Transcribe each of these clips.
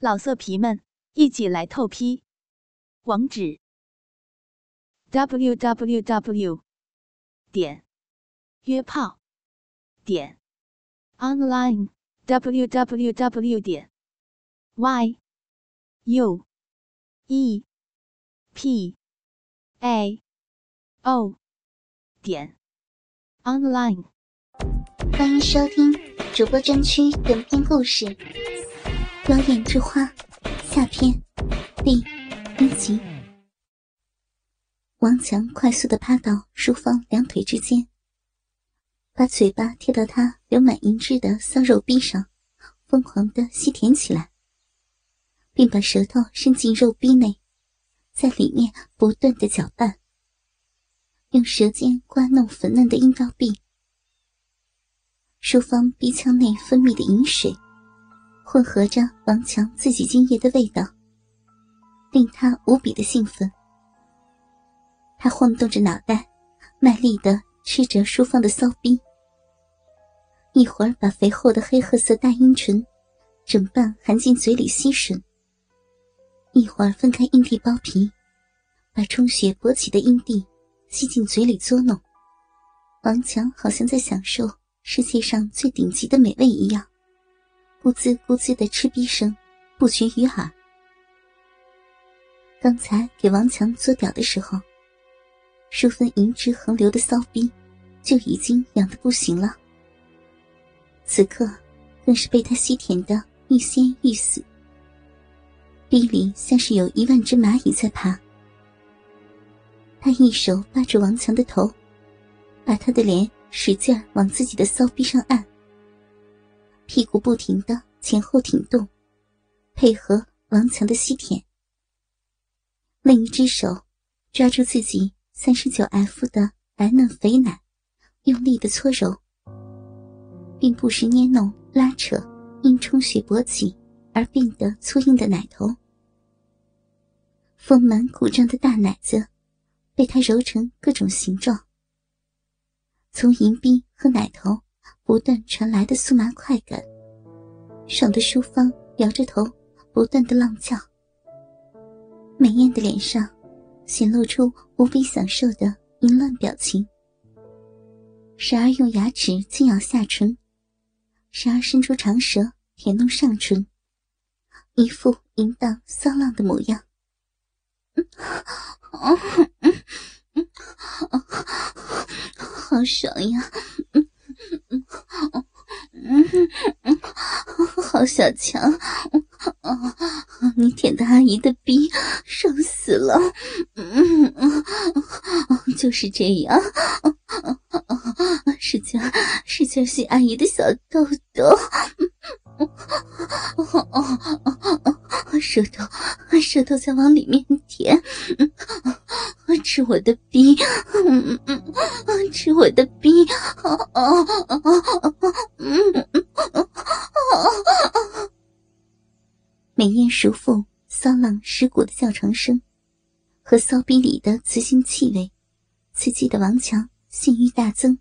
老色皮们，一起来透批！网址：w w w 点约炮点 online w w w 点 y u e p a o 点 online。欢迎收听主播专区短篇故事《妖艳之花》下篇第一集。王强快速的趴到淑芳两腿之间，把嘴巴贴到她流满银汁的骚肉壁上，疯狂的吸舔起来，并把舌头伸进肉壁内，在里面不断的搅拌，用舌尖刮弄粉嫩的阴道壁。淑芳鼻腔内分泌的饮水，混合着王强自己精液的味道，令他无比的兴奋。他晃动着脑袋，卖力的吃着淑芳的骚逼，一会儿把肥厚的黑褐色大阴唇整瓣含进嘴里吸吮，一会儿分开阴蒂包皮，把充血勃起的阴蒂吸进嘴里嘬弄。王强好像在享受。世界上最顶级的美味一样，咕滋咕滋的吃逼声不绝于耳。刚才给王强做屌的时候，淑芬银汁横流的骚逼就已经痒得不行了，此刻更是被他吸舔的欲仙欲死，逼里像是有一万只蚂蚁在爬。他一手扒住王强的头，把他的脸。使劲往自己的骚逼上按，屁股不停的前后挺动，配合王强的吸舔。另一只手抓住自己三十九 F 的白嫩肥奶，用力的搓揉，并不时捏弄拉扯，因充血勃起而变得粗硬的奶头。丰满鼓胀的大奶子被他揉成各种形状。从银币和奶头不断传来的酥麻快感，爽的淑芳摇着头，不断的浪叫。美艳的脸上显露出无比享受的淫乱表情，时而用牙齿轻咬下唇，时而伸出长舌舔弄上唇，一副淫荡骚浪的模样。好爽呀！嗯嗯嗯嗯好小强！你舔的阿姨的逼爽死了！嗯嗯就是这样，使劲使劲吸阿姨的小豆豆，舌头舌头在往里面舔。吃我的逼，吃我的逼，美艳熟妇骚浪尸骨的叫床声，和骚逼里的雌性气味，刺激的王强性欲大增。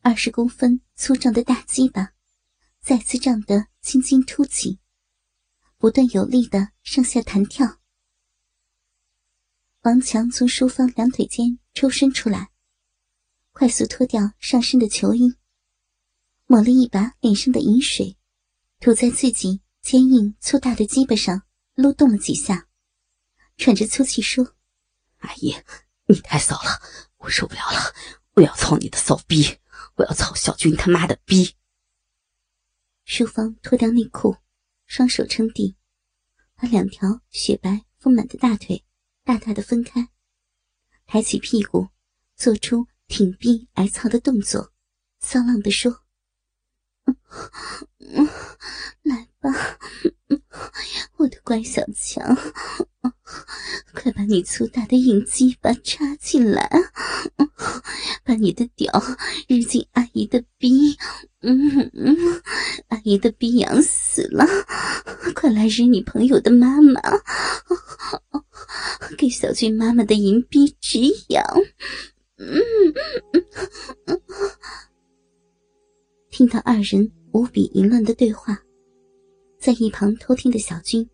二十公分粗壮的大鸡巴，再次胀得青筋凸起，不断有力的上下弹跳。王强从淑芳两腿间抽身出来，快速脱掉上身的球衣，抹了一把脸上的饮水，涂在自己坚硬粗大的鸡巴上，撸动了几下，喘着粗气说：“阿姨，你太骚了，我受不了了，我要操你的骚逼，我要操小军他妈的逼。”淑芳脱掉内裤，双手撑地，把两条雪白丰满的大腿。大大的分开，抬起屁股，做出挺臂挨操的动作，骚浪的说：“来吧，我的乖小强，快把你粗大的硬鸡巴插进来，把你的屌日进阿姨的逼，嗯嗯，阿姨的逼痒死了，快来日你朋友的妈妈。”给小俊妈妈的银币止痒。听到二人无比淫乱的对话，在一旁偷听的小军，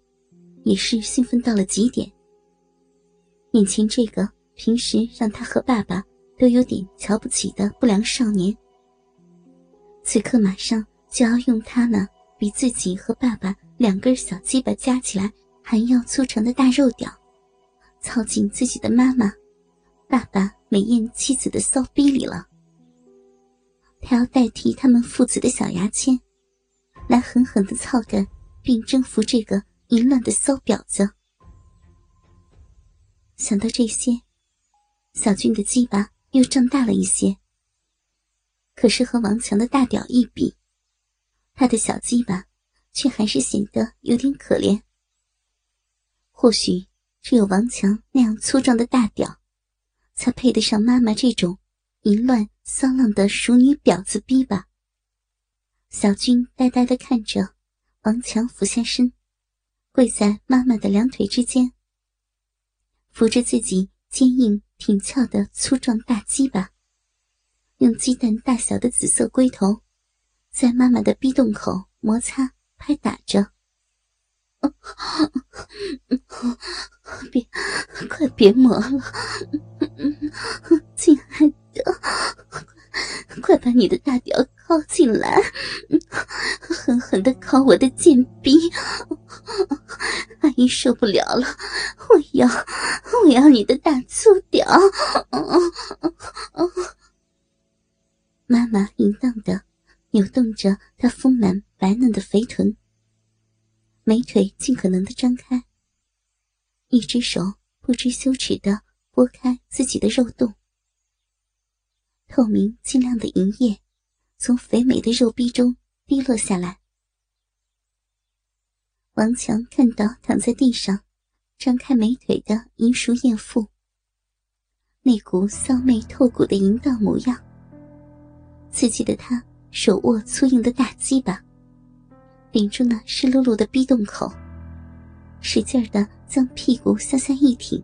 也是兴奋到了极点。眼前这个平时让他和爸爸都有点瞧不起的不良少年，此刻马上就要用他那比自己和爸爸两根小鸡巴加起来还要粗长的大肉屌，操进自己的妈妈、爸爸美艳妻子的骚逼里了。他要代替他们父子的小牙签，来狠狠的操干并征服这个淫乱的骚婊子。想到这些，小俊的鸡巴又胀大了一些。可是和王强的大屌一比，他的小鸡巴却还是显得有点可怜。或许只有王强那样粗壮的大屌，才配得上妈妈这种淫乱。骚浪的熟女婊子逼吧！小军呆呆的看着王强俯下身，跪在妈妈的两腿之间，扶着自己坚硬挺翘的粗壮大鸡巴，用鸡蛋大小的紫色龟头在妈妈的逼洞口摩擦拍打着。别，快别磨了，亲爱的。快把你的大屌靠进来，狠狠的靠我的贱逼！阿姨受不了了，我要，我要你的大粗屌！妈妈淫荡的扭动着她丰满白嫩的肥臀，美腿尽可能的张开，一只手不知羞耻的拨开自己的肉洞。透明晶亮的银液从肥美的肉壁中滴落下来。王强看到躺在地上、张开美腿的银熟艳妇，那股骚媚透骨的淫荡模样，刺激的他手握粗硬的大鸡巴，顶住那湿漉漉的逼洞口，使劲的将屁股向下一挺，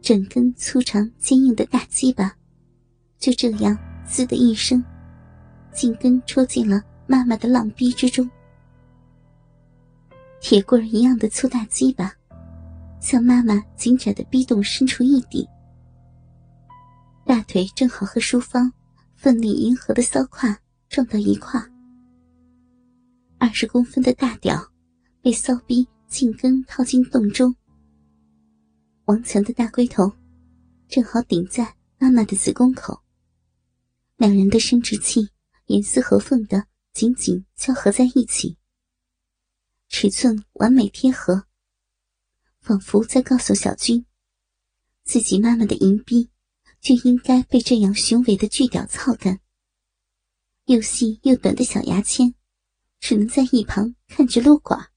整根粗长坚硬的大鸡巴。就这样，滋的一声，紧跟戳进了妈妈的浪逼之中。铁棍一样的粗大鸡巴，向妈妈紧窄的逼洞伸出一顶。大腿正好和淑芳奋力迎合的骚胯撞到一块。二十公分的大屌被骚逼紧跟套进洞中。王强的大龟头正好顶在妈妈的子宫口。两人的生殖器严丝合缝的紧紧交合在一起，尺寸完美贴合，仿佛在告诉小军，自己妈妈的淫逼就应该被这样雄伟的巨屌操干。又细又短的小牙签，只能在一旁看着撸管。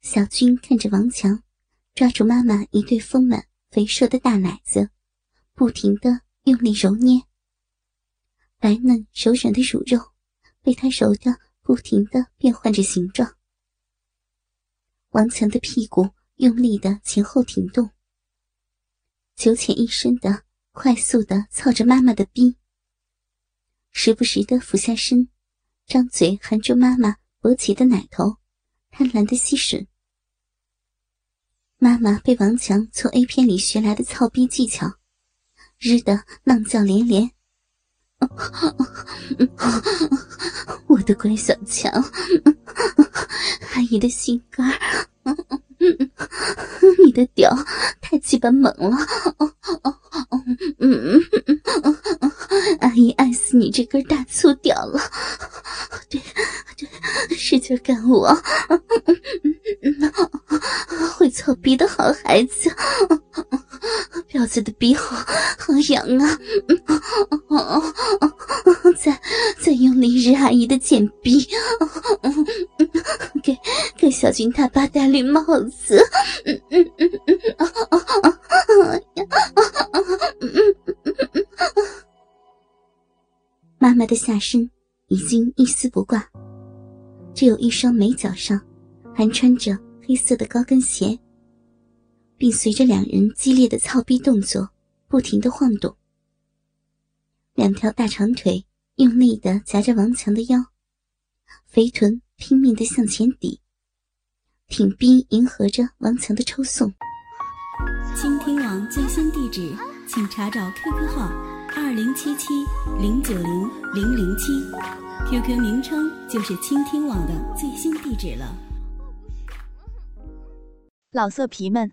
小军看着王强抓住妈妈一对丰满肥硕的大奶子，不停的用力揉捏。白嫩柔软的乳肉被他揉得不停的变换着形状。王强的屁股用力的前后挺动，九浅一深的快速的操着妈妈的逼，时不时的俯下身，张嘴含住妈妈勃起的奶头，贪婪的吸吮。妈妈被王强从 A 片里学来的操逼技巧，日的浪叫连连。我的乖小强，阿姨的心肝你的屌太鸡巴猛了，阿姨爱死你这根大粗屌了，对对，使劲干我，会操逼的好孩子。老子的鼻好好痒啊！再再用力日阿姨的贱逼，给给小军他爸戴绿帽子。妈妈的下身已经一丝不挂，只有一双美脚上还穿着黑色的高跟鞋。并随着两人激烈的操逼动作，不停的晃动。两条大长腿用力的夹着王强的腰，肥臀拼命的向前抵，挺逼迎合着王强的抽送。倾听网最新地址，请查找 QQ 号二零七七零九零零零七，QQ 名称就是倾听网的最新地址了。老色皮们，